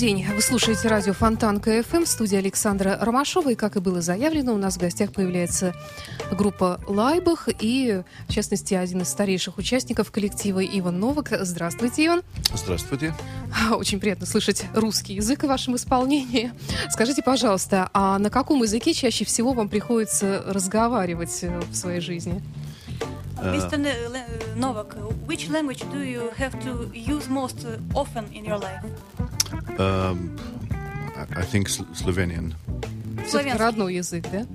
День. Вы слушаете радио Фонтанка FM в студии Александр Ромашов. И, как и было заявлено, у нас в гостях появляется группа «Laibach» и, в частности, один из старейших участников коллектива Иван Новак. Здравствуйте, Иван. Здравствуйте. Очень приятно слышать русский язык в вашем исполнении. Скажите, пожалуйста, а на каком языке чаще всего вам приходится разговаривать в своей жизни? Mr. Novak, which language do you have to use most often in your life? Um, I think Slovenian. Все-таки родной язык, да?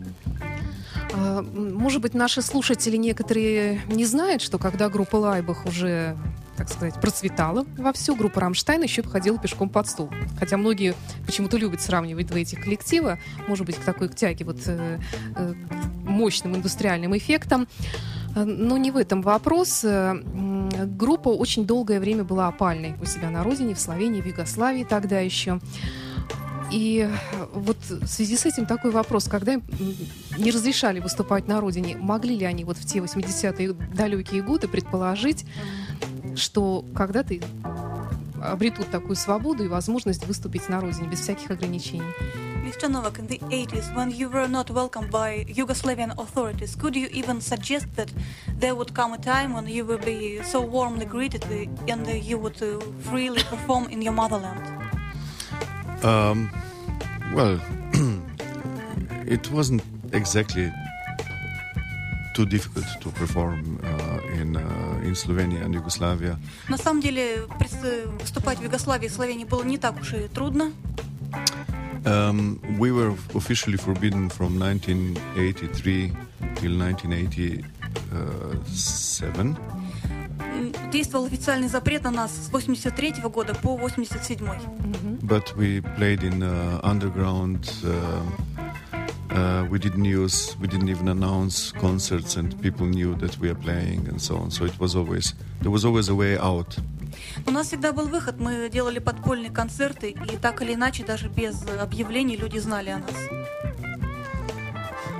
Может быть, наши слушатели некоторые не знают, что когда группа Лайбах уже так сказать, процветала вовсю. Группа «Рамштайн» еще ходила пешком под стол. Хотя многие почему-то любят сравнивать два этих коллектива, может быть, к такой к тяге вот э, э, мощным индустриальным эффектом. Но не в этом вопрос. Группа очень долгое время была опальной у себя на родине, в Словении, в Югославии тогда еще. И вот в связи с этим такой вопрос, когда им не разрешали выступать на родине, могли ли они вот в те 80-е далекие годы предположить, что когда-то обретут такую свободу и возможность выступить на родине без всяких ограничений? Mr. Novak, in the 80s, when you were not welcomed by Yugoslavian authorities, could you even suggest that there would come a time when you will be so warmly greeted and you would uh, freely perform in your motherland? Um, well, it wasn't exactly too difficult to perform uh, in, uh, in Slovenia and Yugoslavia. На самом деле, выступать в Югославии и Словении было не так уж и трудно. Um, we were officially forbidden from 1983 till 1987. Действовал официальный запрет на нас с 83 года по 87. But we played in uh, underground. Uh, uh, we didn't use, we didn't even announce concerts, and people knew that we are playing, and so on. So it was always there was always a way out. У нас всегда был выход, мы делали подпольные концерты, и так или иначе, даже без объявлений люди знали о нас.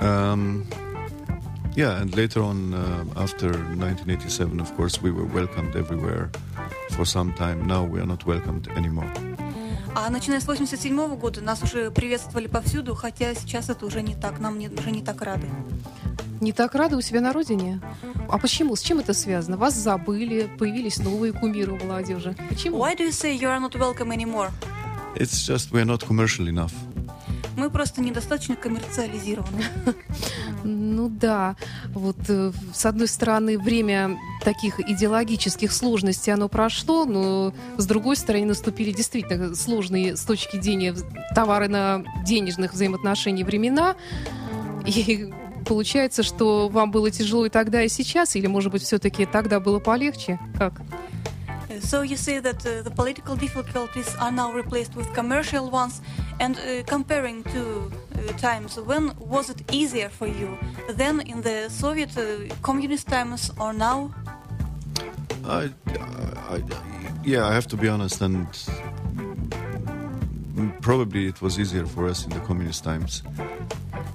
Um, yeah, and later on, uh, after 1987, of course, we were welcomed everywhere for some time. Now we are not welcomed anymore. А начиная с 87 года нас уже приветствовали повсюду, хотя сейчас это уже не так, нам не, уже не так рады. Не так рады у себя на родине? А почему? С чем это связано? Вас забыли, появились новые кумиры у молодежи. Почему? Why do you say you are not welcome anymore? It's just we are not commercial enough. Мы просто недостаточно коммерциализированы. Ну да, вот э, с одной стороны время таких идеологических сложностей оно прошло, но с другой стороны наступили действительно сложные с точки зрения товары на денежных взаимоотношений времена. И получается, что вам было тяжело и тогда, и сейчас, или, может быть, все-таки тогда было полегче? Как? So you say that uh, the political difficulties are now replaced with commercial ones, and uh, comparing to uh, times, when was it easier for you? Then in the Soviet uh, communist times or now? I, I, yeah, I have to be honest, and probably it was easier for us in the communist times.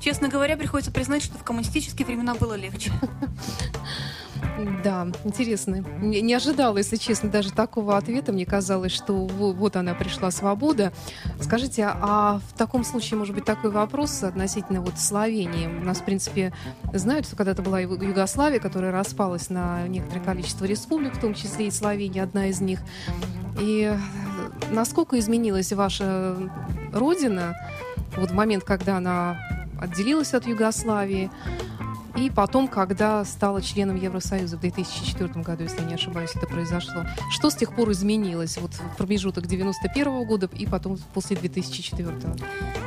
Честно говоря, приходится признать, что в коммунистические времена было легче. Да, интересно. Не ожидала, если честно, даже такого ответа. Мне казалось, что вот она пришла свобода. Скажите, а в таком случае, может быть, такой вопрос относительно вот Словении? У нас, в принципе, знают, что когда-то была Югославия, которая распалась на некоторое количество республик, в том числе и Словения, одна из них. И насколько изменилась ваша родина вот в момент, когда она отделилась от Югославии? И потом, когда стала членом Евросоюза в 2004 году, если не ошибаюсь, это произошло. Что с тех пор изменилось вот в промежуток 91 года и потом после 2004?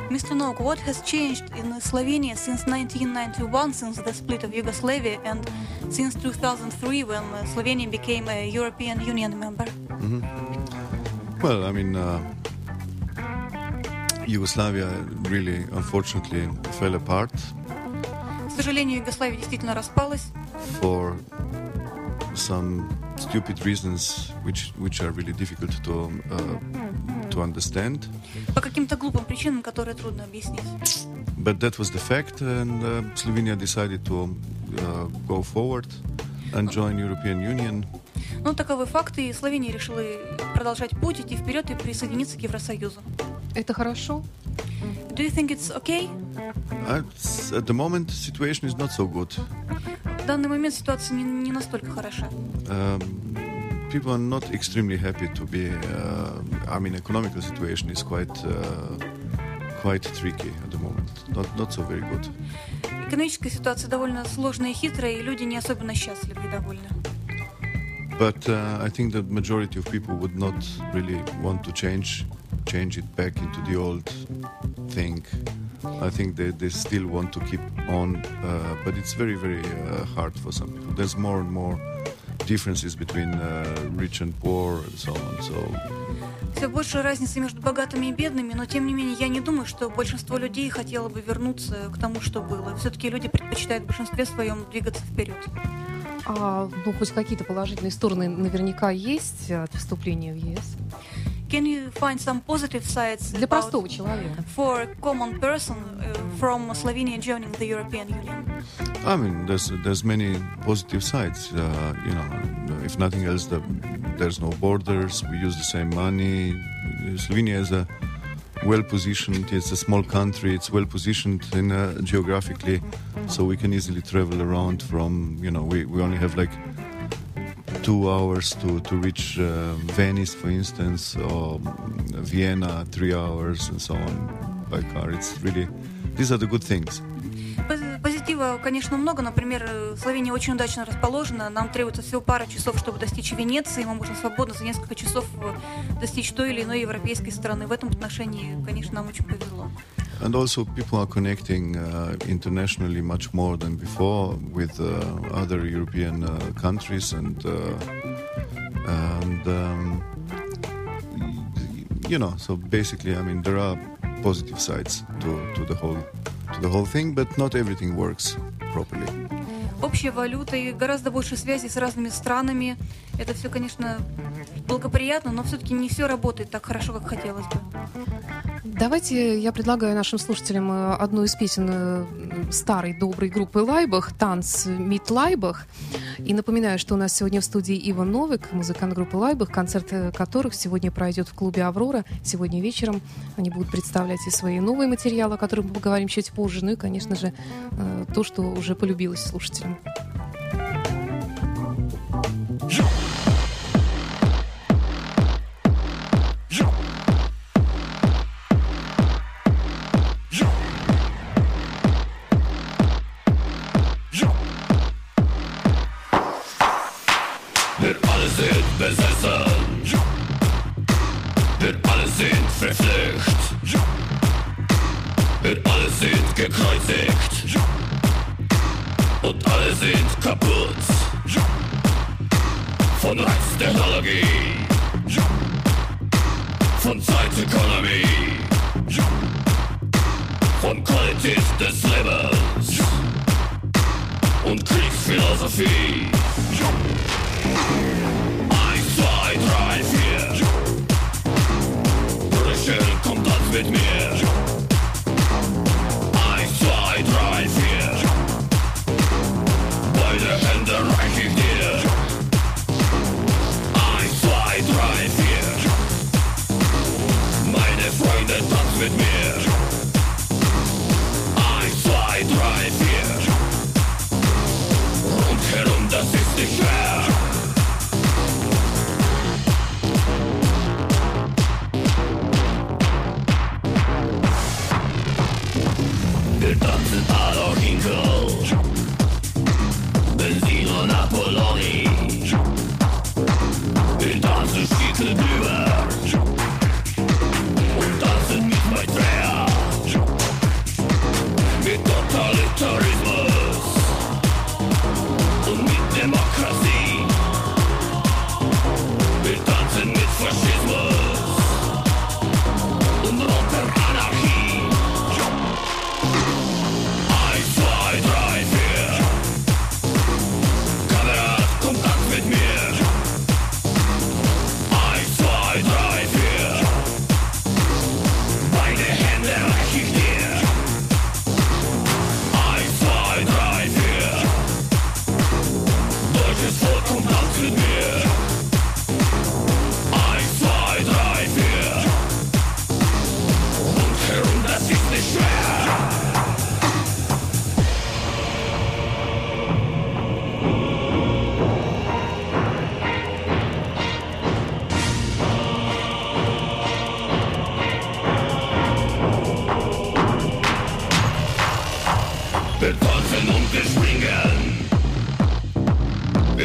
Mr. Nok, what has changed in Slovenia since 1991, since the split of Yugoslavia, and since 2003, when Slovenia became a European Union member? Mm-hmm. Well, I mean, uh, Yugoslavia really, unfortunately, fell apart К сожалению, Югославия действительно распалась. For some stupid reasons, which which are really difficult to uh, to understand. По каким-то глупым причинам, которые трудно объяснить. But that was the fact, and uh, Slovenia decided to uh, go forward and join European Union. Ну, таковы факты, и Словения решила продолжать путь, идти вперед и присоединиться к Евросоюзу. Это хорошо? Do you think it's okay? At the moment, situation is not so good. В данный момент ситуация не, не настолько хороша. Um, people are not extremely happy to be. Uh, I mean, economical situation is quite uh, quite tricky at the moment. Not not so very good. Экономическая ситуация довольно сложная и хитрая, и люди не особенно счастливы и довольны. But uh, I think the majority of people would not really want to change change it back into the old thing. I think they, they still want to keep on, uh, but it's very, very uh, hard for some people. There's more and more differences between uh, rich and poor and so on. So Все больше разницы между богатыми и бедными, но тем не менее я не думаю, что большинство людей хотело бы вернуться к тому, что было. Все-таки люди предпочитают в большинстве своем двигаться вперед. А, ну, хоть какие-то положительные стороны наверняка есть от вступления в ЕС. Can you find some positive sides Для about- простого человека. for a common person uh, from Slovenia joining the European Union? I mean, there's there's many positive sides. Uh, you know, if nothing else, the, there's no borders. We use the same money. Slovenia is a well positioned. It's a small country. It's well positioned in uh, geographically, so we can easily travel around. From you know, we, we only have like two hours to to reach uh, Venice, for instance, or Vienna, three hours, and so on by car. It's really these are the good things. Пози- Позитива, конечно, много. Например, э, Словения очень удачно расположена. Нам требуется всего пара часов, чтобы достичь Венеции. Мы можем свободно за несколько часов э, достичь той или иной европейской страны. В этом отношении, конечно, нам очень повезло. And also, people are connecting uh, internationally much more than before with uh, other European uh, countries, and uh, and um, you know, so basically, I mean, there are positive sides to, to the whole to the whole thing, but not everything works properly. Общая валюта и гораздо больше связей с разными странами. Это все, конечно, благоприятно, но все-таки не все работает так хорошо, как хотелось бы. Давайте я предлагаю нашим слушателям э, одну из песен э, старой доброй группы Лайбах, «Танц Мит Лайбах». И напоминаю, что у нас сегодня в студии Иван Новик, музыкант группы Лайбах, концерт э, которых сегодня пройдет в клубе «Аврора». Сегодня вечером они будут представлять и свои новые материалы, о которых мы поговорим чуть позже, ну и, конечно же, то, что уже полюбилось слушателям. Wir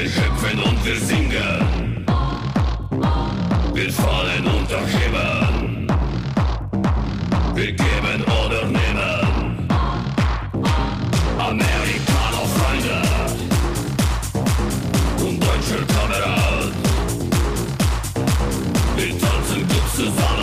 Wir schöpfen und wir singen. Wir fallen unter erheben. Wir geben oder nehmen. Amerikaner Freunde und deutscher Kamerad. Wir tanzen gut zusammen.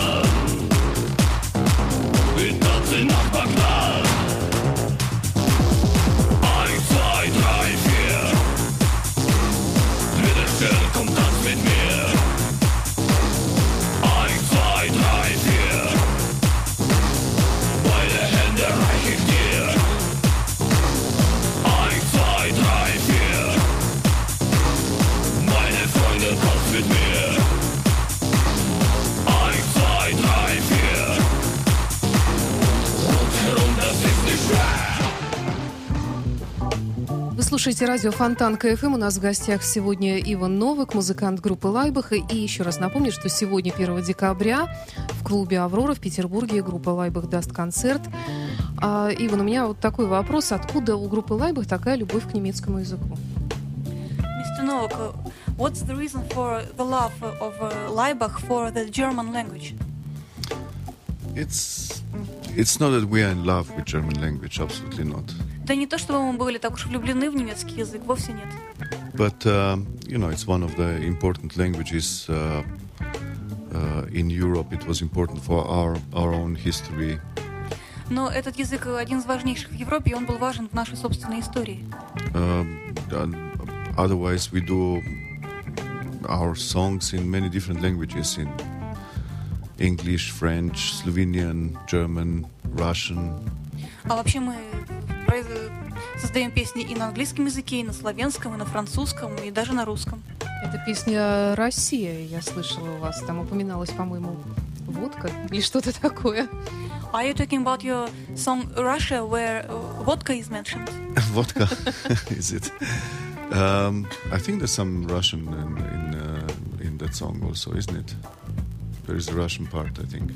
Слушаете радио Фонтанка FM. У нас в гостях сегодня Иван Новак, музыкант группы Laibach. И еще раз напомню, что сегодня, 1 декабря, в клубе «Аврора» в Петербурге группа Laibach даст концерт. А, Иван, у меня вот такой вопрос. Откуда у группы Laibach такая любовь к немецкому языку? Mr. Novak, what's the reason for the love of Laibach for the German language? It's it's not that we are in love with German language, absolutely not. Да не то, чтобы мы были так уж влюблены в немецкий язык, вовсе нет. But um, you know, it's one of the important languages uh, uh, in Europe. It was important for our our own history. Но этот язык один из важнейших в Европе, и он был важен в нашей собственной истории. Um, and otherwise, we do our songs in many different languages in English, French, Slovenian, German, Russian. А вообще мы создаем песни и на английском языке, и на славянском, и на французском, и даже на русском. Это песня «Россия», я слышала у вас. Там упоминалась, по-моему, водка или что-то такое. Are you talking about your song Russia, where uh, vodka is mentioned? Vodka, is it? Um, I think there's some Russian in in, uh, in that song also, isn't it? There is a Russian part, I think.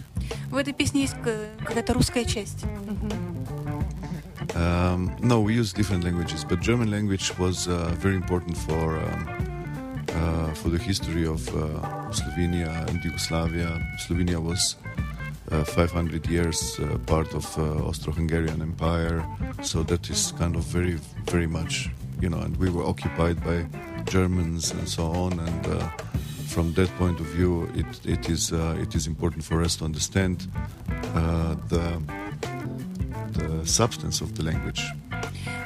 В этой песне есть какая-то русская часть. Um, no, we use different languages, but German language was uh, very important for um, uh, for the history of uh, Slovenia and Yugoslavia. Slovenia was uh, 500 years uh, part of Austro-Hungarian Empire, so that is kind of very, very much, you know. And we were occupied by Germans and so on, and from that point of view, it it is it is important for us to understand the the substance of the language.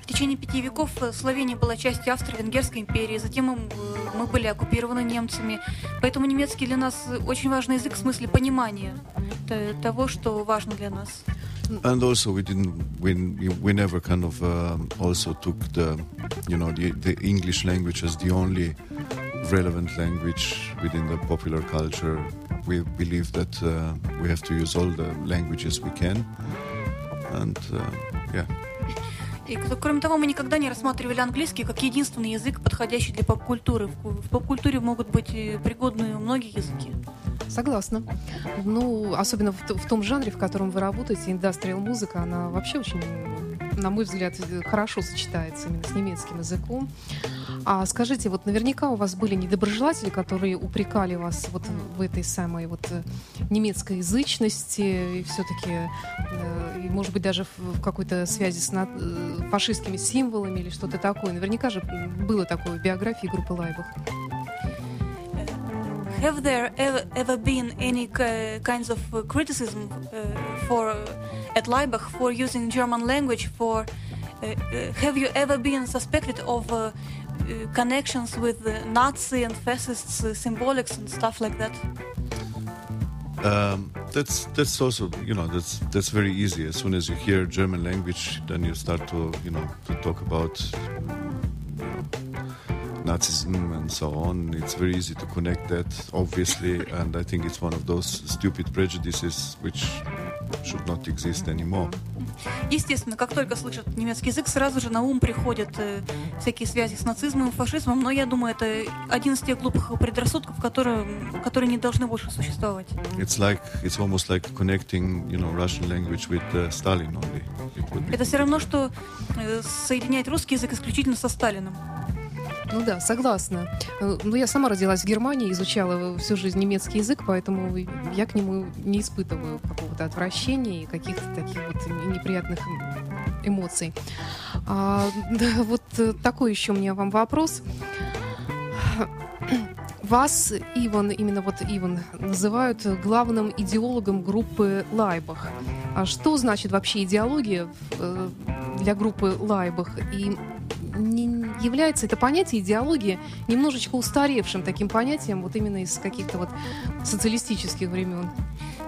В течение пяти веков э, Словения была частью Австро-Венгерской империи, затем мы, э, были оккупированы немцами. Поэтому немецкий для нас э, очень важный язык в смысле понимания того, что важно для нас. And also, we didn't we, we never kind of um, also took the you know the, the English language as the only relevant language within the popular culture. We believe that uh, we have to use all the languages we can, and uh, yeah. И кроме того, мы никогда не рассматривали английский как единственный язык, подходящий для поп-культуры. В ку- В поп-культуре могут быть пригодны многие языки. Согласна. Ну, особенно в, в том жанре, в котором вы работаете, индастриал музыка, она вообще очень, на мой взгляд, хорошо сочетается именно с немецким языком. А скажите, вот наверняка у вас были недоброжелатели, которые упрекали вас вот в этой самой вот э, немецкой язычности и все-таки, и, может быть, даже в, какой-то связи с на- э, фашистскими символами или что-то такое. Наверняка же было такое в биографии группы Лайбах. Have there ever, ever been any ki- kinds of criticism for at Leibach for using German language? For have you ever been suspected of uh, connections with Nazi and fascists uh, symbolics and stuff like that? Um, that's that's also you know that's that's very easy. As soon as you hear German language, then you start to you know to talk about Nazism and so on. It's very easy to connect that, obviously, and I think it's one of those stupid prejudices which should not exist anymore. Естественно, как только слышат немецкий язык, сразу же на ум приходят э, всякие связи с нацизмом, фашизмом, но я думаю, это один из тех глупых предрассудков, которые, которые не должны больше существовать. It's like it's almost like connecting you know Russian language with uh, Stalin only. It would be. Это все равно, что э, соединять русский язык исключительно со Сталиным. Ну да, согласна. Э, Ну, я сама родилась в Германии, изучала всю жизнь немецкий язык, поэтому я к нему не испытываю какого-то отвращения и каких-то таких вот неприятных эмоций. А, да, вот э, такой еще у меня вам вопрос. Вас, Иван, именно вот Иван, называют главным идеологом группы Лайбах. А что значит вообще идеология э, для группы Лайбах? И не является это понятие идеологии немножечко устаревшим таким понятием, вот именно из каких-то вот социалистических времен?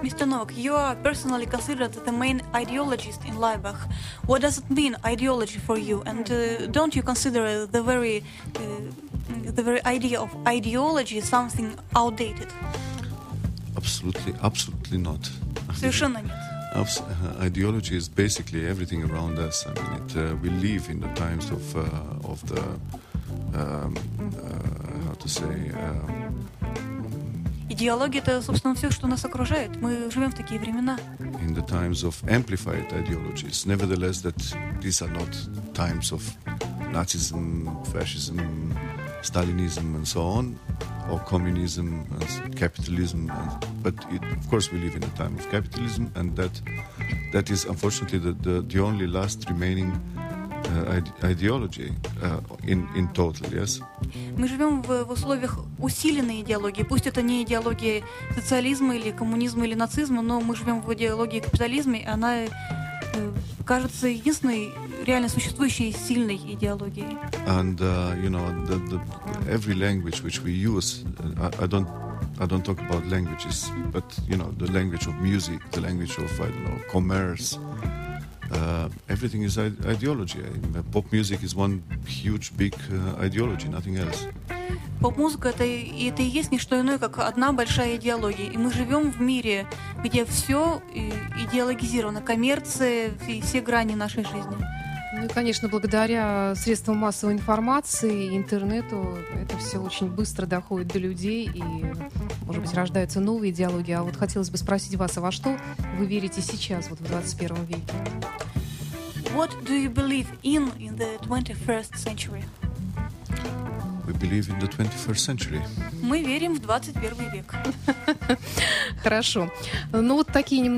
Mr. Novak, you are personally considered the main ideologist in Leibach. What does it mean, ideology, for you? And uh, don't you consider the very, uh, the very idea of ideology something outdated? Absolutely, absolutely not. Совершенно нет. Of- uh, ideology is basically everything around us. I mean, it, uh, we live in the times of uh, of the um, uh, how to say. Um, Идеология — это, собственно, все, что нас окружает. Мы живем в такие времена. in the times of amplified ideologies. Nevertheless, that these are not times of Nazism, fascism, Stalinism, and so on, Or communism and capitalism. And, but it, of course, we live in a time of capitalism, and that that is unfortunately the, the, the only last remaining uh, uh. Мы живем в, в условиях усиленной идеологии. Пусть это не идеология социализма или коммунизма или нацизма, но мы живем в идеологии капитализма, и она э, кажется единственной реально существующей сильной идеологией. and uh, you know the, the, every language which we use uh, I, I don't I don't talk about languages but you know the language of music the language of I don't know commerce uh, everything is I- ideology Uh, pop music is one huge big uh, ideology nothing else Поп-музыка это, и это и есть не что иное, как одна большая идеология. И мы живем в мире, где все идеологизировано, коммерция и все грани нашей жизни. Ну и, конечно, благодаря средствам массовой информации, интернету, это все очень быстро доходит до людей и, может быть, рождаются новые идеологии. А вот хотелось бы спросить вас, а во что вы верите сейчас, вот в 21 веке? What do you believe in in the 21st century? We believe in the 21st century Мы верим в 21 век. Хорошо. Ну вот такие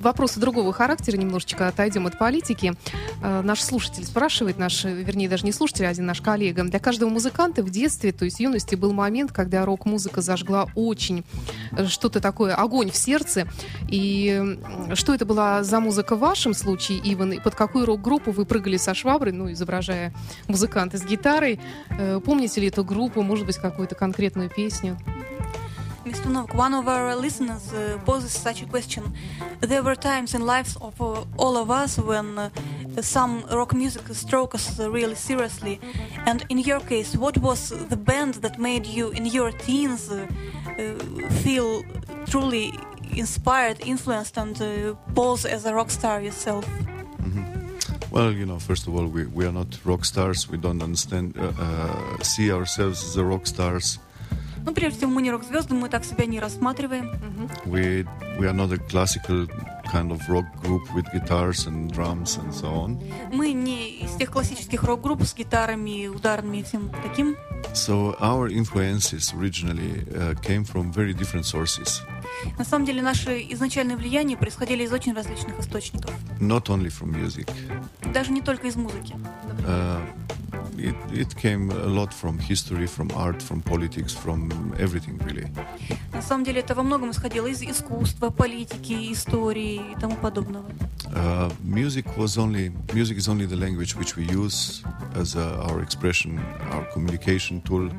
вопросы другого характера, немножечко отойдем от политики. Э, Наш слушатель спрашивает, наш, вернее, даже не слушатель, а один наш коллега. Для каждого музыканта в детстве, то есть в юности, был момент, когда рок-музыка зажгла очень э, что-то такое, огонь в сердце. И что это была за музыка в вашем случае, Иван? И под какую рок-группу вы прыгали со шваброй, ну, изображая музыканта с гитарой? Э, Помните ли эту группу, может быть, какую-то конкретную песню? Mr. Novak, one of our listeners uh, poses such a question. There were times in lives of uh, all of us when uh, some rock music struck us uh, really seriously. And in your case, what was the band that made you, in your teens, uh, uh, feel truly inspired, influenced, and uh, pose as a rock star yourself? Well, you know, first of all, we, we are not rock stars. We don't understand, uh, uh, see ourselves as the rock stars. Ну, прежде всего, мы не рок-звезды, мы так себя не рассматриваем. We we are not a classical kind of rock group with guitars and drums and so on. Мы не из тех классических рок-групп с гитарами, ударными и всем таким. So our influences originally uh, came from very different sources, На самом деле, наши изначальные влияния происходили из очень различных источников. not only from music. Даже не только из музыки. Uh, it, it came a lot from history, from art, from politics, from everything really. На самом деле, это во многом исходило из искусства, политики, истории и тому подобного. Uh, music was only music is only the language which we use as uh, our expression, our communication tool,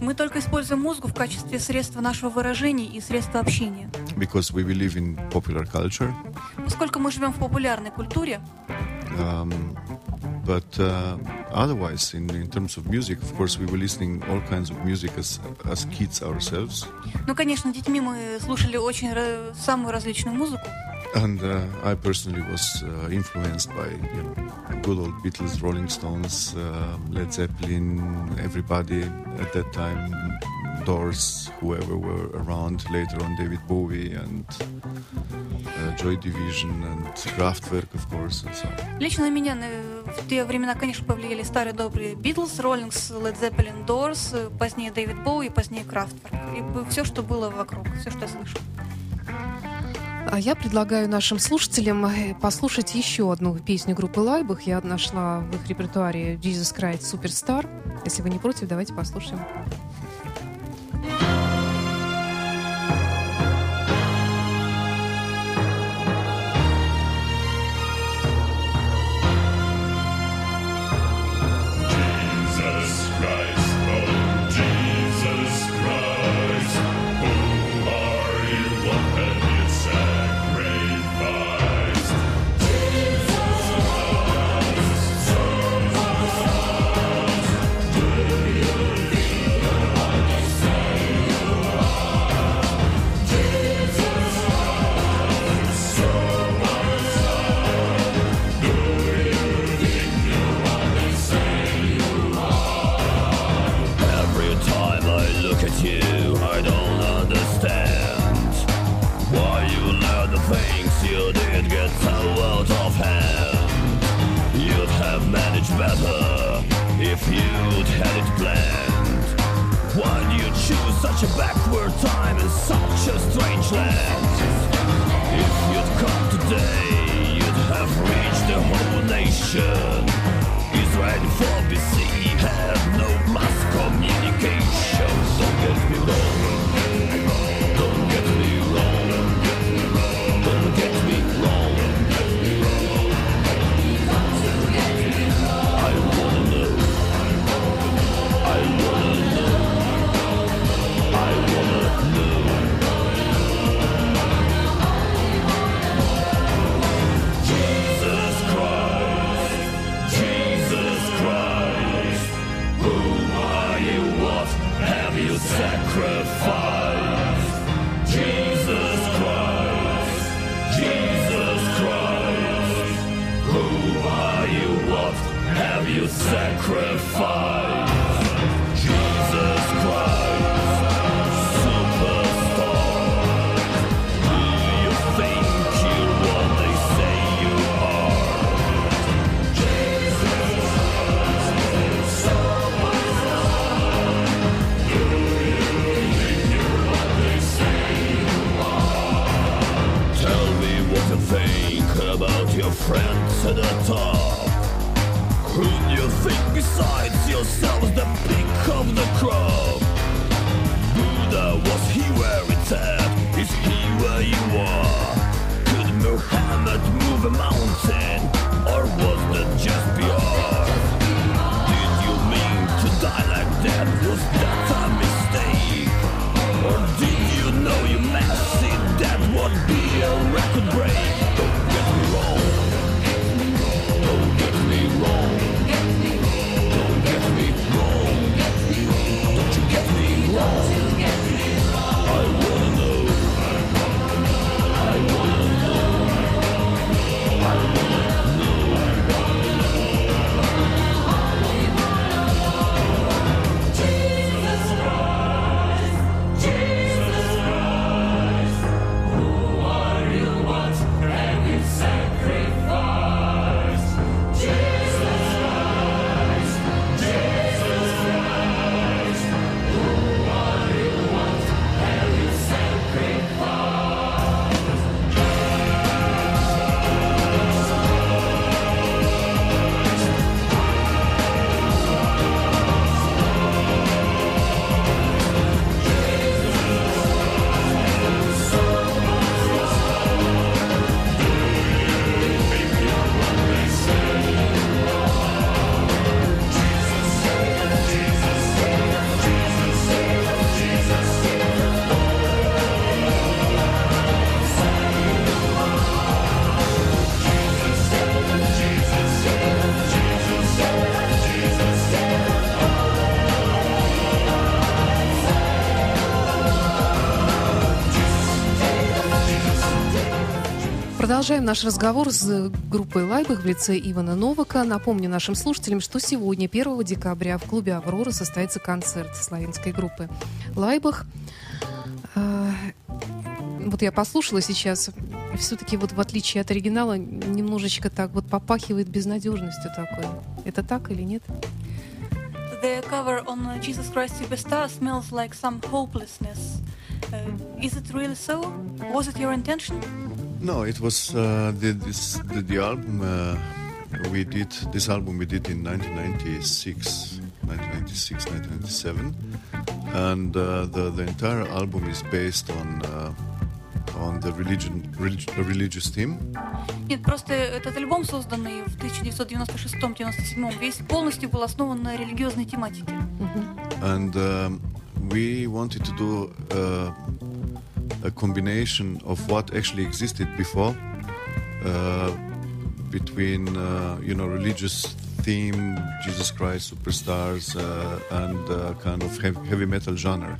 Мы только используем музыку в качестве средства нашего выражения и средства общения. because we believe in popular culture. Поскольку мы живем в популярной культуре, Um, but uh, otherwise, in, in terms of music, of course, we were listening all kinds of music as as kids ourselves, ну, конечно, детьми мы слушали очень самую различную музыку. and uh, I personally was uh, influenced by you know, good old Beatles, Rolling Stones, uh, Led Zeppelin, everybody at that time, Doors, whoever were around. Later on, David Bowie and uh, Joy Division and Kraftwerk, of course, and so on. Лично на меня э, в те времена, конечно, повлияли старые добрые Битлз, Роллингс, Led Zeppelin, Doors, э, позднее Дэвид Боуи, позднее Крафтверк. И все, что было вокруг, все, что я слышала. А я предлагаю нашим слушателям э, послушать еще одну песню группы Лайбах. Я нашла в их репертуаре Jesus Christ Superstar. Если вы не против, давайте послушаем. About your friends at the top. Who do you think besides yourselves the pick of the crop? Buddha, was he where it's at? Is he where you are? Could Muhammad move a mountain? Or was that just PR? Did you mean to die like that? Was that a mistake? Or did you know you messed it? That would be a record break wrong. Продолжаем наш разговор с группой Лайбах в лице Ивана Новака. Напомню нашим слушателям, что сегодня, 1 декабря, в клубе «Аврора» состоится концерт славянской группы Лайбах. А, Вот я послушала сейчас, все-таки вот в отличие от оригинала, немножечко так вот попахивает безнадежностью такой. Это так или нет? The cover on Jesus Christ Superstar smells like some hopelessness. Uh, is it really so? Was it your intention? No, it was uh, the, this, the, the album uh, we did. This album we did in 1996, 1996, 1997, and uh, the the entire album is based on uh, on the religion, relig- religious theme. Нет, просто этот альбом, созданный в 1996-97, весь полностью был основан на религиозной тематике. and um, we wanted to do uh, a combination of what actually existed before uh, between uh, you know religious theme jesus christ superstars uh, and uh, kind of heavy, metal genre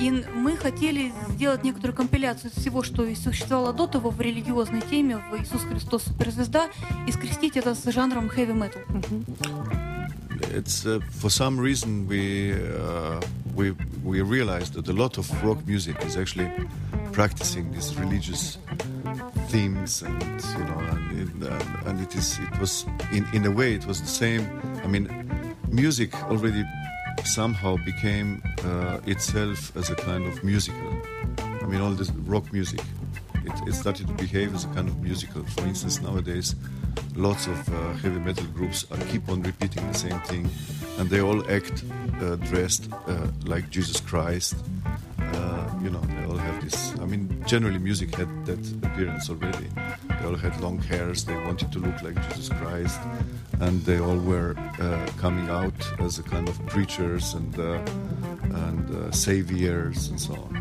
И мы хотели сделать некоторую компиляцию всего, что и существовало до того в религиозной теме, в Иисус Христос суперзвезда, и скрестить это с жанром heavy metal. It's uh, for some reason we uh, we we realized that a lot of rock music is actually practicing these religious themes, and you know, and it, uh, and it is it was in in a way it was the same. I mean, music already somehow became uh, itself as a kind of musical. I mean, all this rock music, it, it started to behave as a kind of musical. For instance, nowadays, lots of uh, heavy metal groups keep on repeating the same thing, and they all act uh, dressed uh, like Jesus Christ. Uh, you know, they all have this. I mean, generally, music had that appearance already. They all had long hairs. They wanted to look like Jesus Christ, and they all were uh, coming out as a kind of preachers and uh, and saviors and so on.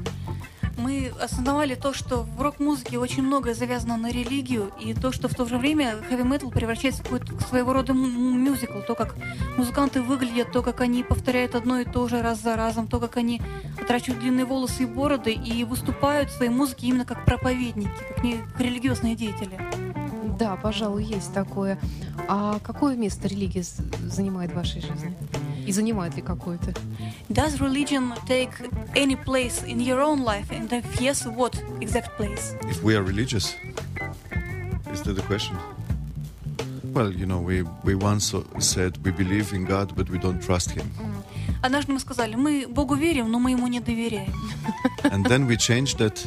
Мы осознавали то, что в рок-музыке очень многое завязано на религию, и то, что в то же время хэви метал превращается в какой-то своего рода мюзикл. То, как музыканты выглядят, то, как они повторяют одно и то же раз за разом, то, как они отращивают длинные волосы и бороды и выступают в своей музыке именно как проповедники, как, не, религиозные деятели. Да, пожалуй, есть такое. А какое место религия занимает в вашей жизни? И занимает ли какое-то? Does religion take any place in your own life? And if yes, what exact place? If we are religious, is that the question? Well, you know, we, we once said we believe in God, but we don't trust Him. Однажды мы сказали, мы Богу верим, но мы Ему не доверяем. And then we changed that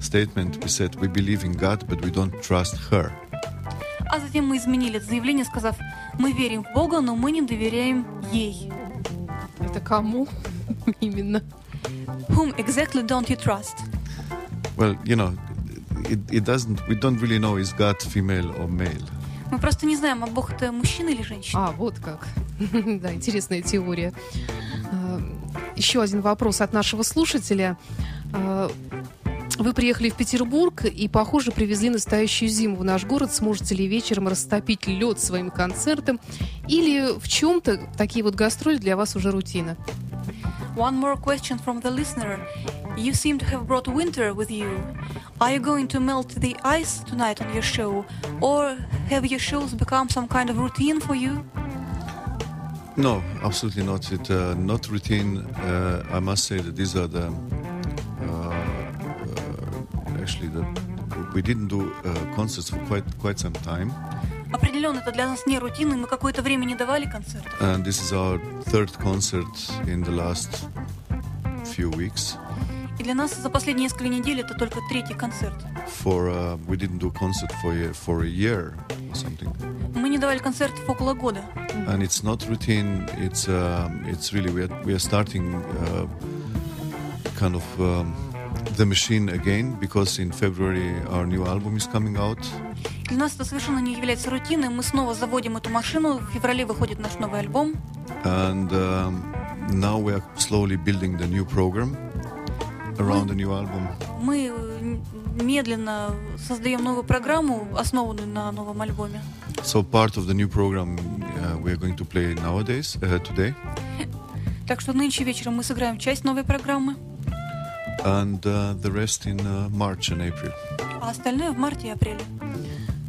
statement. We said we believe in God, but we don't trust her. А затем мы изменили это заявление, сказав, мы верим в Бога, но мы не доверяем ей. Это кому именно? Whom exactly don't you trust? Well, you know, it, it doesn't, we don't really know is God female or male. Мы просто не знаем, а Бог это мужчина или женщина. А, вот как. Да, интересная теория. А, Еще один вопрос от нашего слушателя. А, Вы приехали в Петербург и, похоже, привезли настоящую зиму в наш город. Сможете ли вечером растопить лед своим концертом? Или в чем-то такие вот гастроли для вас уже рутина? One more question from the listener. You seem to have brought winter with you. Are you going to melt the ice tonight on your show? Or have your shows become some kind of routine for you? No, absolutely not. It uh, not routine. Uh, I must say that these are the uh, uh, actually the we didn't do uh, concerts for quite quite some time, Определенно, это для нас не рутина, мы какое-то время не давали концертов. and this is our third concert in the last few weeks. И для нас за последние несколько недель это только третий концерт. For uh, we didn't do concert for a, for a year or something, Мы не давали концертов около года. and it's not routine. It's um, it's really we are we are starting uh, kind of. Um, the machine again because in February our new album is coming out Для нас это совершенно не является рутиной. Мы снова заводим эту машину. В феврале выходит наш новый альбом. and um, now we are slowly building the new program around the new album. Мы э, медленно создаем новую программу, основанную на новом альбоме. So part of the new program uh, we are going to play nowadays uh, today, Так что нынче вечером мы сыграем часть новой программы, and uh, the rest in uh, March and April. а остальное в марте и апреле.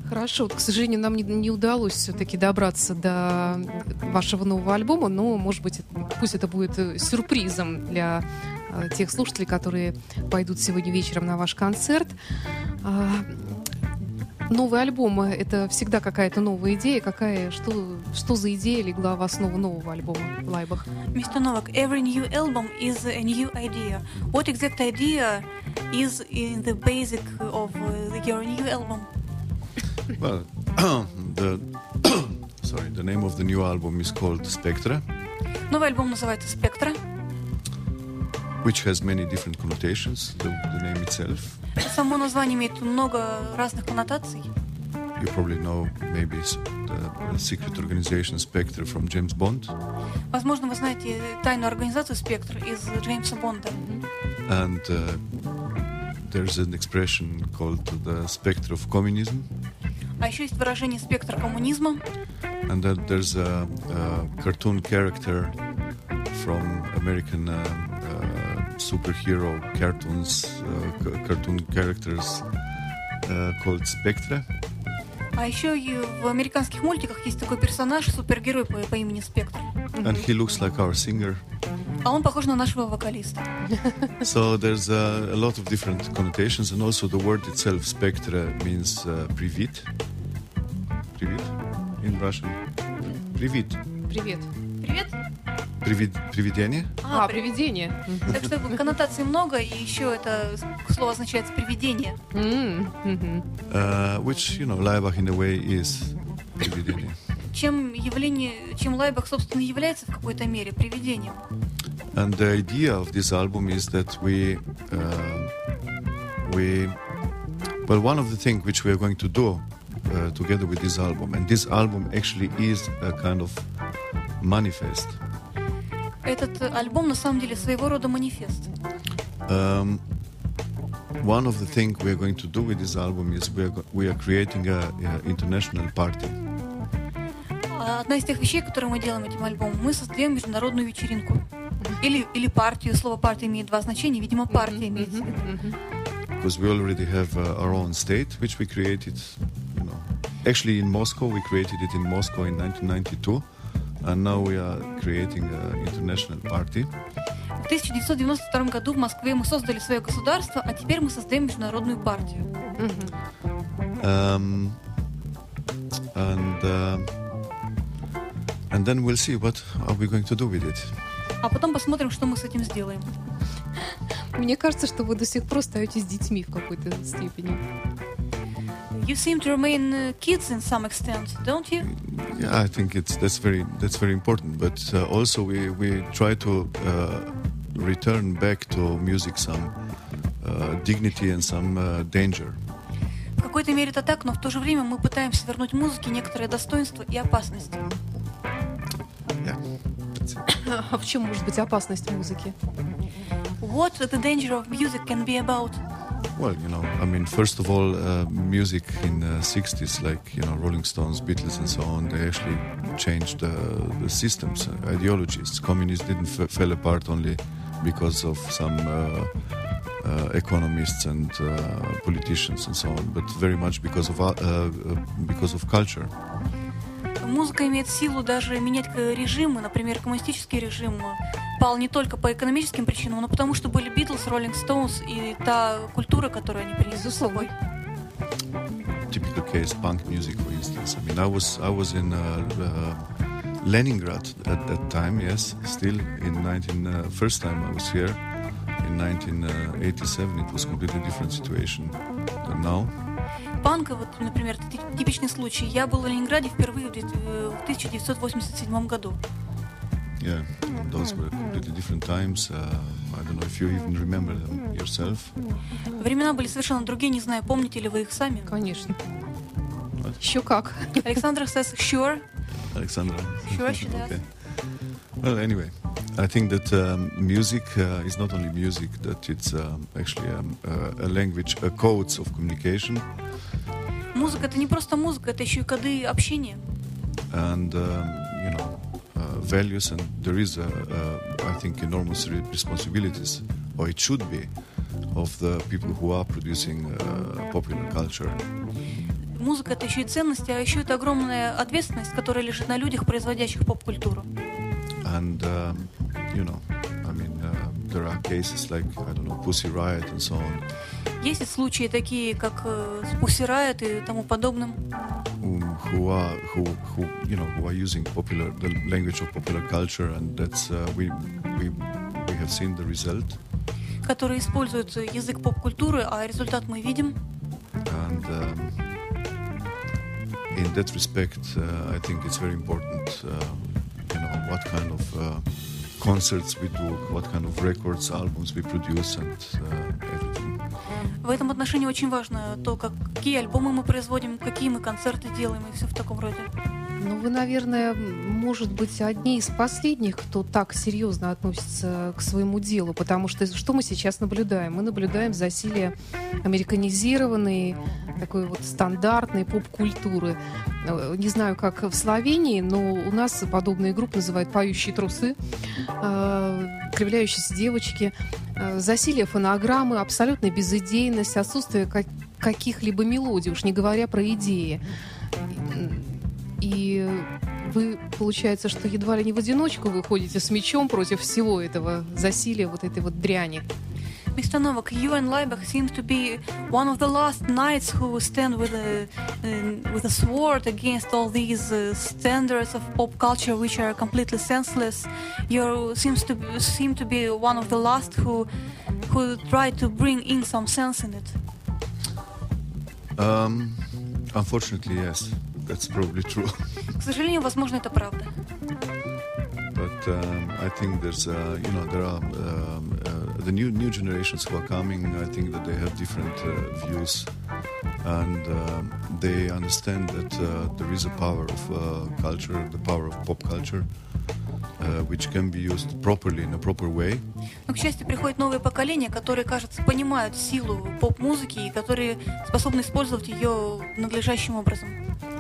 Хорошо, к сожалению, нам не, не удалось все-таки добраться до вашего нового альбома, но, может быть, пусть это будет э, сюрпризом для э, тех слушателей, которые пойдут сегодня вечером на ваш концерт. А, новый альбом э, — это всегда какая-то новая идея. Какая, что, что за идея легла в основу нового альбома в Лайбах? Mr. Novak, every new album is a new idea. What exact idea is in the basic of uh, your new album? Well, the sorry, the name of the new album is called Spectra, Новый альбом называется «Спектра». which has many different connotations. The, the name itself, Само название имеет много разных коннотаций. you probably know, maybe s- the, the secret organization Spectre from James Bond. Возможно, вы знаете тайную организацию «Спектр» из Джеймса Бонда. and uh, there's an expression called the spectre of communism, А еще есть выражение «спектр коммунизма». and then there's a, a cartoon character from American uh, uh, superhero cartoons, uh, ca- cartoon characters uh, called Spectre, А еще и в американских мультиках есть такой персонаж, супергерой по, по имени Спектр. and he looks like our singer. А он похож на нашего вокалиста. So there's uh, a lot of different connotations, and also the word itself, spectra, means uh, привит. Привит in Russian. Привит. Привет. Привет. Привид, привидение? А, привидение. Так что коннотаций много, и еще это слово означает привидение. Uh, which, you know, Laibach in a way is привидение. Чем явление, чем Лайбах, собственно, является в какой-то мере привидением. And the idea of this album is that we, uh, we, well, one of the things which we are going to do uh, together with this album, and this album actually is a kind of manifest. Этот э, альбом на самом деле своего рода манифест. Um, one of the things we are going to do with this album is we are, we are creating a, a international party. А Одна из тех вещей, которые мы делаем этим альбомом, мы создаем международную вечеринку. Или, или партию. Слово партия имеет два значения. Видимо, партия имеет because we already have uh, our own state, which we created. You know, actually in Moscow, we created it in Moscow in 1992, and now we are creating an international party. В 1992 году в Москве мы создали свое государство, а теперь мы создаем международную партию. Um, and um and then we'll see what are we going to do with it. А потом посмотрим, что мы с этим сделаем. Мне кажется, что вы до сих пор остаетесь детьми в какой-то степени. You seem to remain uh, kids in some extent, don't you? Yeah, I think it's that's very that's very important. But uh, also we we try to uh, return back to music some uh, dignity and some uh, danger. В какой-то мере это так, но в то же время мы пытаемся вернуть музыке некоторое достоинство и опасность. Yeah, that's it. А в чем может быть опасность музыки? What the danger of music can be about? Well, you know, I mean, first of all, uh, music in the 60s, like, you know, Rolling Stones, Beatles, and so on, they actually changed uh, the systems, uh, ideologies. Communists didn't f- fell apart only because of some uh, uh, economists and uh, politicians and so on, but very much because of, because of culture. Музыка имеет силу даже менять режимы. Например, коммунистический режим пал не только по экономическим причинам, но потому что были Битлз, Роллинг Стоунс и та культура, которую они принесли с собой. Typical case, punk music, for instance. I mean, I was I was in uh, uh, Leningrad at that time. Yes, still in 19. Uh, first time I was here in 1987. It was completely different situation than now. Панк, вот, например, типичный случай. Я был в Ленинграде впервые в две- э, в 1987 году. Yeah, those were completely different times. Uh, I don't know if you even remember them yourself. Времена были совершенно другие, не знаю, помните ли вы их сами. Конечно. Еще как. Александр says, sure. Alexandra. Sure, she does. okay. Well, anyway, I think that um, music uh, is not only music; that it's um, actually um, uh, a language, a codes of communication, Музыка это не просто музыка, это еще и коды общения. and um, you know, uh, values. And there is, a, a, I think, enormous re- responsibilities, or it should be, of the people who are producing uh, popular culture. Музыка это еще и ценности, а еще это огромная ответственность, которая лежит на людях, производящих поп-культуру. And um, you know, uh, there are cases like I don't know, Pussy Riot and so on. Есть и случаи такие, как э, с Pussy Riot и тому подобным, who, who are who, who you know who are using popular the language of popular culture and that's uh, we we we have seen the result которые используют язык поп-культуры, а результат мы видим. and um, in that respect uh, I think it's very important um, you know what kind of uh, concerts we do what kind of records albums we produce and uh, everything В этом отношении очень важно то, как, какие альбомы мы производим, какие мы концерты делаем и все в таком роде. Ну, вы, наверное, может быть, одни из последних, кто так серьезно относится к своему делу, потому что что мы сейчас наблюдаем? Мы наблюдаем засилие американизированной, такой вот стандартной поп-культуры. Э, Не знаю, как в Словении, но у нас подобные группы называют «поющие трусы», э, «кривляющиеся девочки», э, засилие фонограммы, абсолютная безыдейность, отсутствие ка- каких-либо мелодий, уж не говоря про идеи. И вы, получается, что едва ли не в одиночку выходите с мечом против всего этого засилия, вот этой вот дряни. Mr. Novak, you and Leibach seem to be one of the last knights who stand with a uh, with a sword against all these uh, standards of pop culture, which are completely senseless. You seems to be, seem to be one of the last who who try to bring in some sense in it. Um, unfortunately, yes, that's probably true. К сожалению, возможно, это правда. but um, I think there's, uh, you know, there are um, uh, the new new generations who are coming. I think that they have different uh, views, and um, they understand that uh, there is a power of uh, culture, the power of pop culture, uh, which can be used properly in a proper way. Но, к счастью, приходит новое поколение, которые, кажется, понимают силу поп-музыки и которые способны использовать ее надлежащим образом.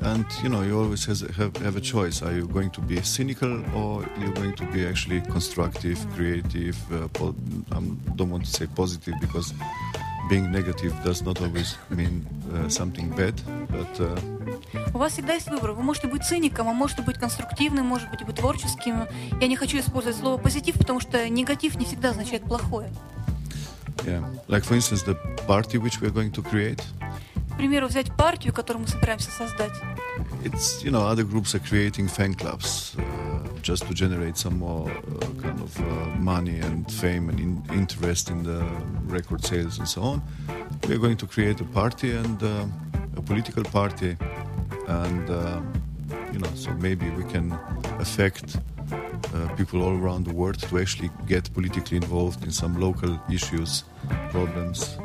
And you know, you always has, have, have a choice. Are you going to be cynical or you're going to be actually constructive, creative? Uh, po- I don't want to say positive because being negative does not always mean uh, something bad. But uh, У вас всегда есть выбор. Вы можете быть циником, а можете быть конструктивным, может быть, быть творческим. Я не хочу использовать слово позитив, потому что негатив не всегда означает плохое. yeah, like for instance, the party which we're going to create. К примеру, взять партию, которую мы собираемся создать. It's you know other groups are creating fan clubs uh, just to generate some more uh, kind of uh, money and fame and in, interest in the record sales and so on. We're going to create a party and uh, a political party, and you know so maybe we can affect people all around the world to actually get politically involved in some local issues, problems.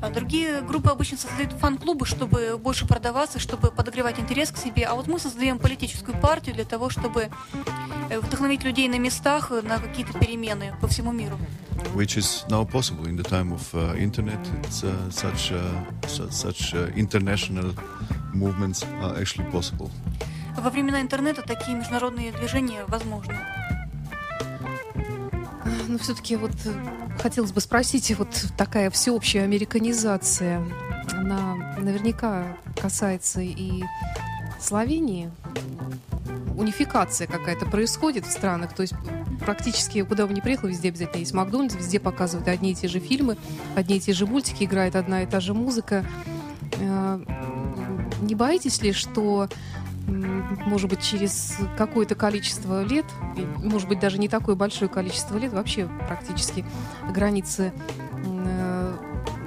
А другие группы обычно создают фан-клубы, чтобы больше продаваться, чтобы подогревать интерес к себе. А вот мы создаем политическую партию для того, чтобы э, вдохновить людей на местах э, на какие-то перемены по всему миру. which is now possible in the time of uh, internet. It's uh, such uh, su- such uh, international movements are actually possible. Во времена интернета такие международные движения возможны. Но все-таки вот э, хотелось бы спросить, вот такая всеобщая американизация, она наверняка касается и Словении. Унификация какая-то происходит в странах, то есть практически куда бы ни приехал, везде обязательно есть Макдональдс, везде показывают одни и те же фильмы, одни и те же мультики, играет одна и та же музыка. Э, Не боитесь ли, что может быть, через какое-то количество лет, может быть, даже не такое большое количество лет, вообще практически границы э,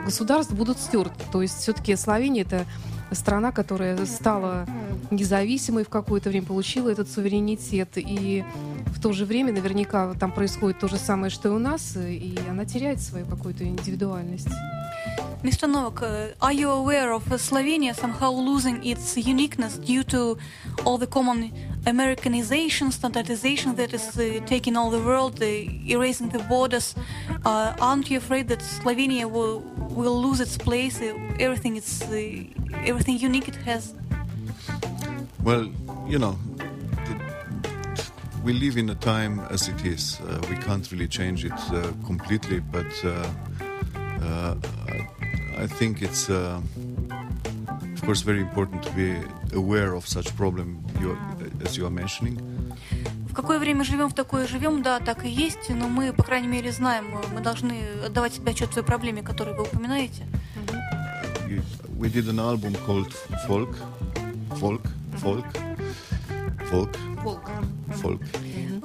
государств будут стерты. То есть все-таки Словения это страна, которая стала независимой в какое-то время, получила этот суверенитет. И в то же время наверняка там происходит то же самое, что и у нас, и она теряет свою какую-то индивидуальность. Mr. Novak, uh, are you aware of uh, Slovenia somehow losing its uniqueness due to all the common Americanization, standardization that is uh, taking all the world, uh, erasing the borders? Uh, aren't you afraid that Slovenia will, will lose its place, uh, everything it's, everything unique it has? Well, you know, we live in a time as it is. We can't really change it completely, but uh, I think it's, uh, of course, very important to be aware of such problem you, as you are mentioning. В какое время живем, в такое живем, да, так и есть, но мы, по крайней мере, знаем, мы должны отдавать себе отчет в той проблеме, которую вы упоминаете. We did an album called Folk, Folk, Folk, Folk, Волк. Folk,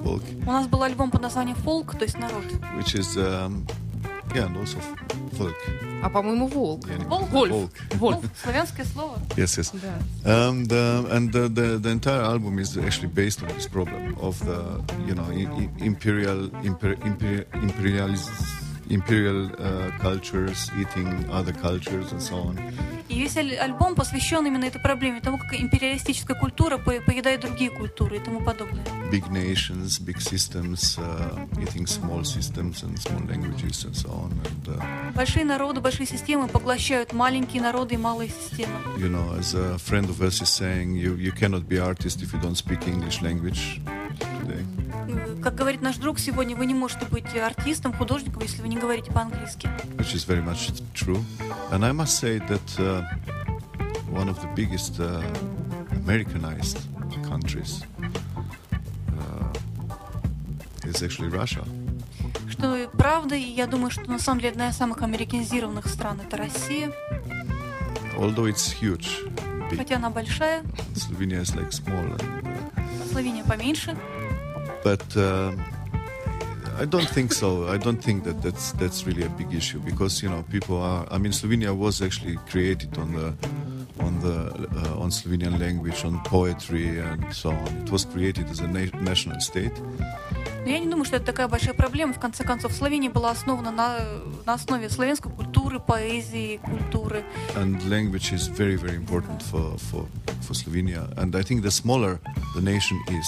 Folk, У нас был альбом под названием «Фолк», то есть «Народ». which is, um, yeah, and also folk. А по-моему, волк. Yeah, Волк? Вольф. Folk. Вольф. Славянское слово. Yes, yes. Да. Um, the, and the, the, the entire album is actually based on this problem of the, you know, i- i- imperial, imper, imper, imperialis, imperial uh, cultures eating other cultures and so on. И весь аль- альбом посвящен именно этой проблеме, тому, как империалистическая культура по- поедает другие культуры и тому подобное. Big nations, big systems, uh, eating small systems and small languages and so on. And, uh, Большие народы, большие системы поглощают маленькие народы и малые системы. you know, as a friend of us is saying, you, you cannot be artist if you don't speak English language Как говорит наш друг сегодня, вы не можете быть артистом, художником, если вы не говорите по-английски. which is very much true. And I must say that uh, one of the biggest uh, Americanized countries is actually Russia. Что правда, и я думаю, что на самом деле одна из самых американизированных стран это Россия. Although it's huge, big. Хотя она большая, Slovenia is like small. And, uh, Словения поменьше. but uh, I don't think so. I don't think that that's that's really a big issue because you know people are. I mean, Slovenia was actually created on the on the uh, on Slovenian language, on poetry, and so on. It was created as a na- national state, Но я не думаю, что это такая большая проблема. В конце концов, Словения была основана на, на основе славянской культуры, поэзии, культуры. and language is very very important for for for Slovenia. And I think the smaller the nation is,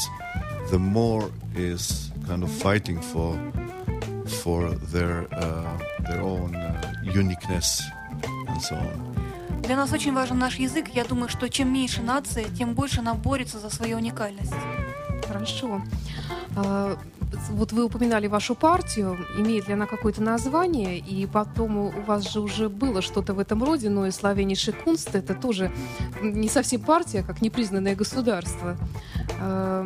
the more is kind of fighting for for their uh, their own uh, uniqueness and so on. Для нас очень важен наш язык. Я думаю, что чем меньше нация, тем больше она борется за свою уникальность. Хорошо. Вот вы упоминали вашу партию, имеет ли она какое-то название, и потом у вас же уже было что-то в этом роде, но и Славяниши Кунст это тоже не совсем партия, как непризнанное государство. А,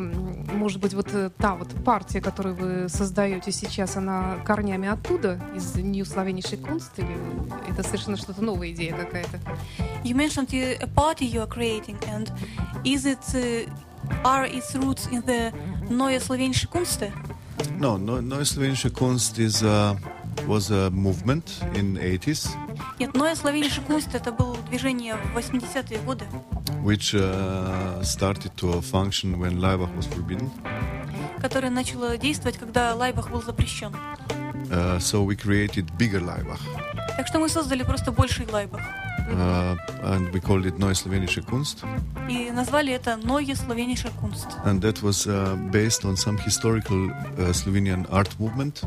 Может быть, вот э, та вот партия, которую вы создаете сейчас, она корнями оттуда, из Нью Славяниши Кунст, или это совершенно что-то новая идея какая-то? You mentioned a party you are creating, and is it uh, are its roots in the Neue Slowenische Kunste? No, no, no Slovenische Kunst is uh, was a movement in 80s, Нет, Neue Slowenische Kunst это было движение в 80-е годы, which uh, started to function when Laibach was forbidden. которое начало действовать, когда Лайбах был запрещен. Uh, so we created bigger Laibach, Так что мы создали просто больший Лайбах. Uh, and we called it Neue Slowenische Kunst. И назвали это Neue Slowenische Kunst, And that was uh, based on some historical uh, Slovenian art movement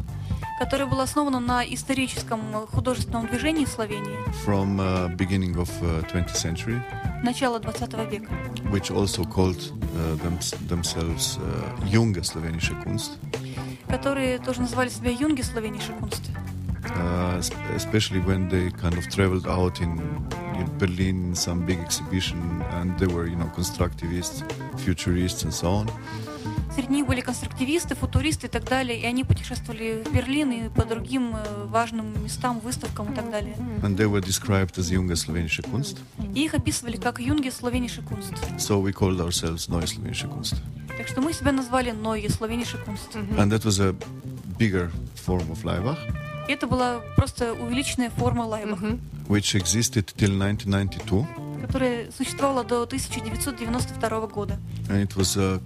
которое было основано на историческом э, художественном движении Словении from uh, beginning of uh, 20th century, начала 20 века, which also called uh, them, themselves uh, Junge Slowenische Kunst. которые тоже называли себя Юнги Slowenische Kunst. uh, es- especially when they kind of traveled out in, in Berlin in some big exhibition and they were, you know, constructivists, futurists and so on. Среди них были конструктивисты, футуристы и так далее, и они путешествовали в Берлин и по другим э, важным местам, выставкам и так далее. And they were described as Junge Slowenische Kunst. И их описывали как Юнги Словениши Кунст. So we called ourselves Neue Slowenische Kunst. Так что мы себя назвали Neue Словениши Кунст. And that was a bigger form of Leibach, И Это была просто увеличенная форма Лайбаха, which existed till 1992. которая существовала до 1992 года. And it was, uh,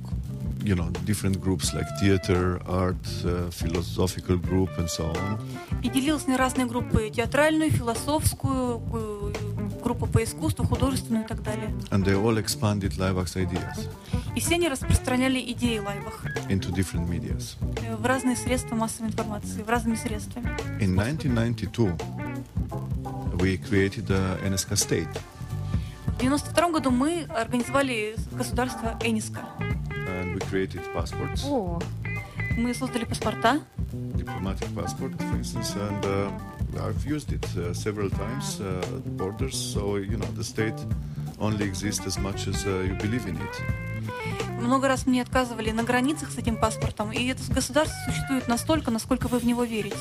you know, different groups like theater, art, uh, philosophical group and so on. И делилась на разные группы. Театральную, философскую, э, группу по искусству, художественную и так далее. And they all expanded Leibach's ideas И все они распространяли идеи Лайбах into different medias. э, в разные средства массовой информации, в разными средствами. In 1992, we created the NSK state, В 92 году мы организовали государство Эниска. and we created passports, О, Мы создали паспорта, diplomatic passport, for instance, and uh, I've used it uh, several times uh, at borders. So you know, the state only exists as much as uh, you believe in it. много раз мне отказывали на границах с этим паспортом, и это государство существует настолько, насколько вы в него верите.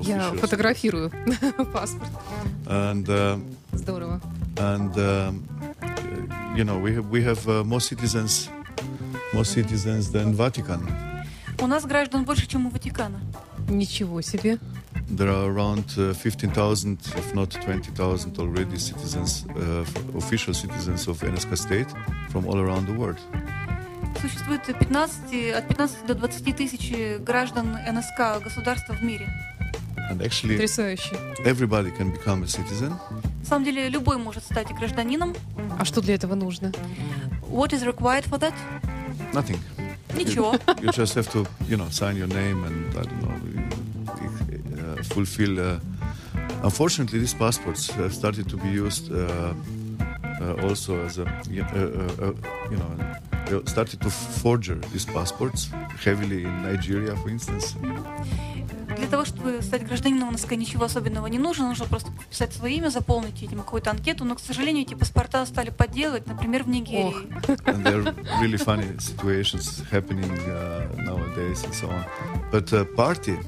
Я фотографирую паспорт. And uh, Здорово. and um, you know, we have we have uh, more citizens, more citizens than Vatican. У нас граждан больше, чем у Ватикана. Ничего себе. There are around uh, 15,000, if not 20,000 already citizens, uh, official citizens of NSK state from all around the world. Существует 15, от 15 до 20 тысяч граждан НСК государства в мире. And actually, Потрясающе. everybody can become a citizen. На самом деле, любой может стать гражданином. А что для этого нужно? What is required for that? Nothing. Ничего. You just have to, you know, sign your name and I don't know, uh, fulfill. Uh, unfortunately, these passports have started to be used uh, uh, also as a, uh, uh, uh, you know, they started to forger these passports heavily in Nigeria, for instance. Для того, чтобы стать гражданином НСК, ничего особенного не нужно. Нужно просто писать свое имя, заполнить видимо, какую-то анкету. Но, к сожалению, эти паспорта стали подделывать, например, в Нигерии. and there are really funny situations happening uh, nowadays and so on. But uh, party,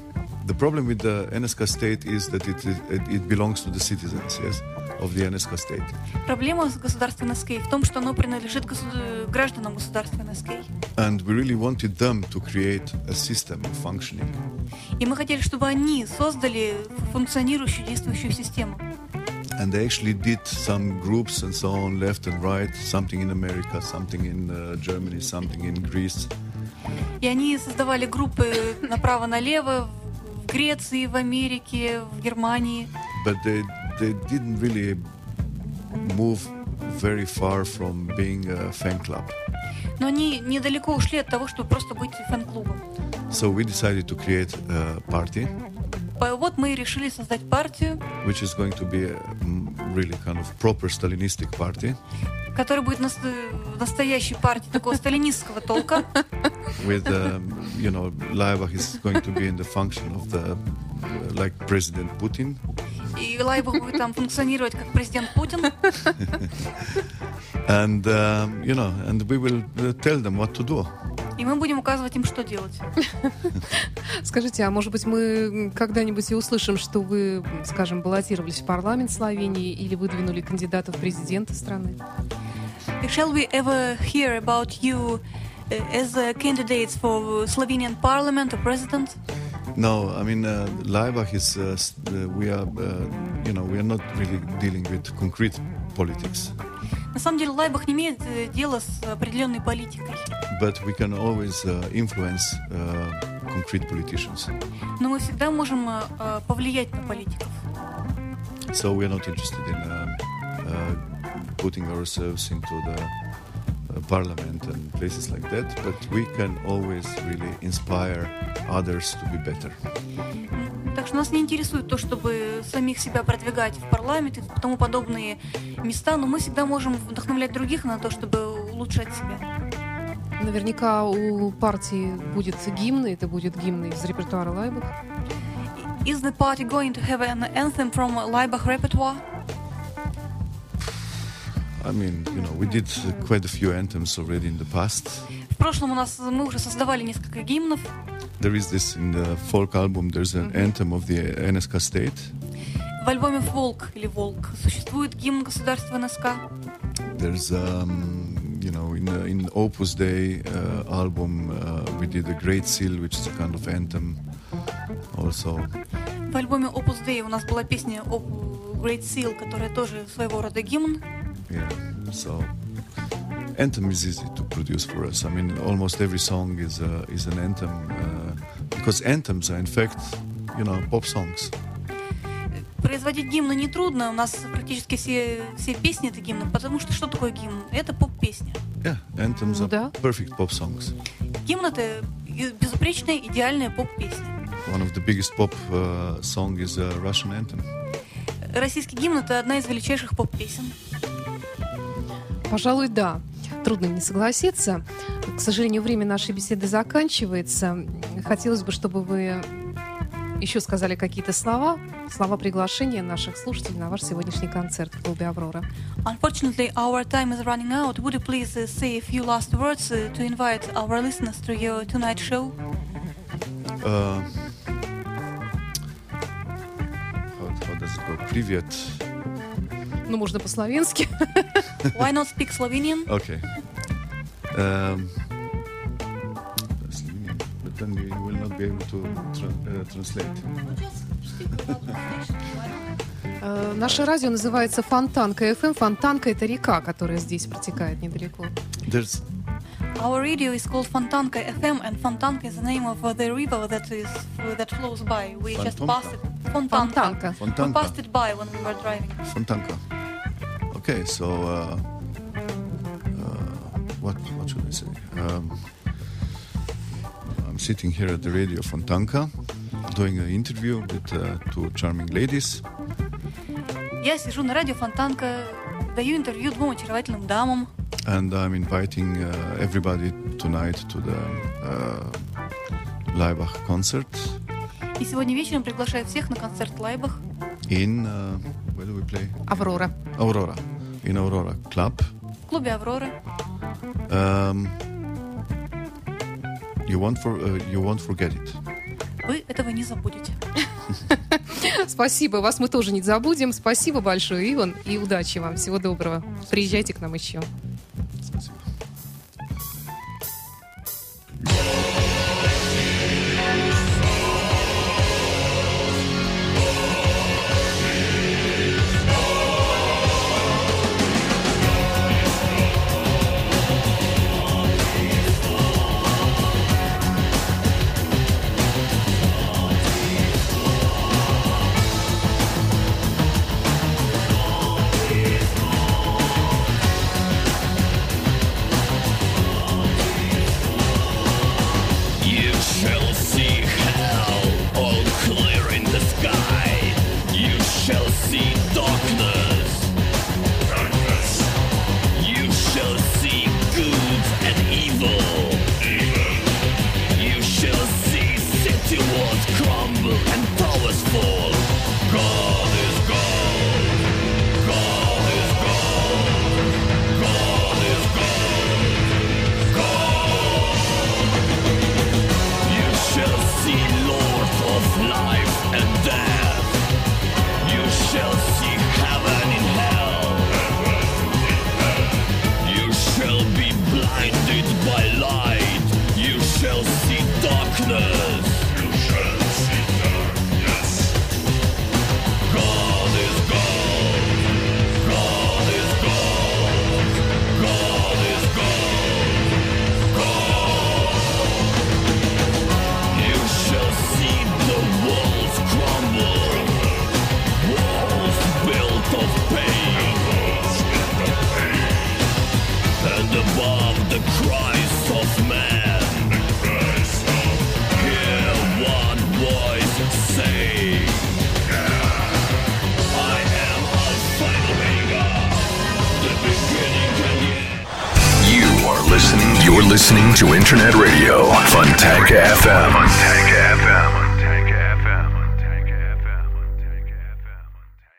the problem with the NSK state is that it, it, it belongs to the citizens, yes, of the NSK state. Проблема с государством НСК в том, что оно принадлежит гражданам государства НСК. And we really wanted them to create a system of functioning. И мы хотели, чтобы они создали функционирующую, действующую систему. And they actually did some groups and so on, left and right, something in America, something in uh, Germany, something in Greece. И они создавали группы направо-налево Греции, в Америке, в Германии. But they, they didn't really move very far from being a fan club. Но они недалеко ушли от того, чтобы просто быть фэн-клубом. So we decided to create a party, Вот мы решили создать партию, which is going to be a mm, really kind of proper Stalinistic party которая будет нас- настоящей партией такого сталинистского толка. with, um, you know, Laibach is going to be in the function of the, uh, like President Putin. И Лайбах будет там функционировать как президент Путин. And, um, you know, and we will uh, tell them what to do. И мы будем указывать им, что делать. Скажите, а может быть мы когда-нибудь и услышим, что вы, скажем, баллотировались в парламент Словении или выдвинули кандидата в президенты страны? Shall we ever hear about you uh, as uh, candidates for Slovenian parliament or president? No, I mean, uh, Laibach is, uh, s- uh, we are, uh, you know, we are not really dealing with concrete politics, На самом деле Лайбах не имеет э, дела с определенной политикой. but we can always uh, influence uh, concrete politicians. Но мы всегда можем э, э, повлиять на политиков. So we are not interested in uh, uh, putting ourselves into the uh, parliament and places like that, but we can always really inspire others to be better. Так что нас не интересует то, чтобы самих себя продвигать в парламент и тому подобные места, но мы всегда можем вдохновлять других на то, чтобы улучшать себя. Наверняка у партии будет гимн, и это будет гимн из репертуара Лайбах. Is the party going to have an anthem from Laibach repertoire? I mean, you know, we did uh, quite a few anthems already in the past. В прошлом у нас мы уже создавали несколько гимнов. There is this in the folk album, there's an anthem of the NSK state. В альбоме «Волк» или «Волк» существует гимн государства НСК. There's, um, you know, in the, in Opus Dei uh, album, uh, we did a Great Seal, which is a kind of anthem also. В альбоме Opus Dei у нас была песня Op- Great Seal, которая тоже своего рода гимн. Yeah, so anthem is easy to produce for us. I mean, almost every song is uh, is an anthem uh, because anthems are in fact, you know, pop songs. Производить гимны нетрудно, у нас практически все, все песни это гимны, потому что что такое гимн? Это поп-песня. Yeah, anthems Ну are да. perfect pop songs. Гимн это безупречная, идеальная поп-песня. One of the biggest pop uh, song is a Russian anthem. Российский гимн это одна из величайших поп-песен. Пожалуй, да. Трудно не согласиться. К сожалению, время нашей беседы заканчивается. Хотелось бы, чтобы вы еще сказали какие-то слова, слова приглашения наших слушателей на ваш сегодняшний концерт в клубе «Аврора». Unfortunately, our time is running out. Would you please uh, say a few last words uh, to invite our listeners to your tonight show? Uh, how, how does it go? Привет. Ну, можно по-словенски. Why not speak Slovenian? Okay. Um, Slovenian, but then you will not be able to tra- uh, translate. Э, Наше радио называется Фонтанка ФМ. Фонтанка — это река, которая здесь протекает недалеко. There's Our radio is called Fontanka FM, and Fontanka is the name of uh, the river that is uh, that flows by. We just Fontanka? passed it. Fontanka. Фонтанка. We Fontanka. passed it by when we were driving. Fontanka okay, so uh, what what should I say? Um, I'm sitting here at the radio Fontanka, doing an interview with two charming ladies. Я сижу на радио Фонтанка, даю интервью двум очаровательным дамам. And I'm inviting everybody tonight to the Leibach concert. И сегодня вечером приглашаю всех на концерт Лайбах. In uh, where do we play? Аврора. Аврора in Aurora Club. Клубе Аврора. Um, you won't for, uh, you won't forget it. Вы этого не забудете. Спасибо, вас мы тоже не забудем. Спасибо большое, Иван, и удачи вам. Всего доброго. Приезжайте к нам еще.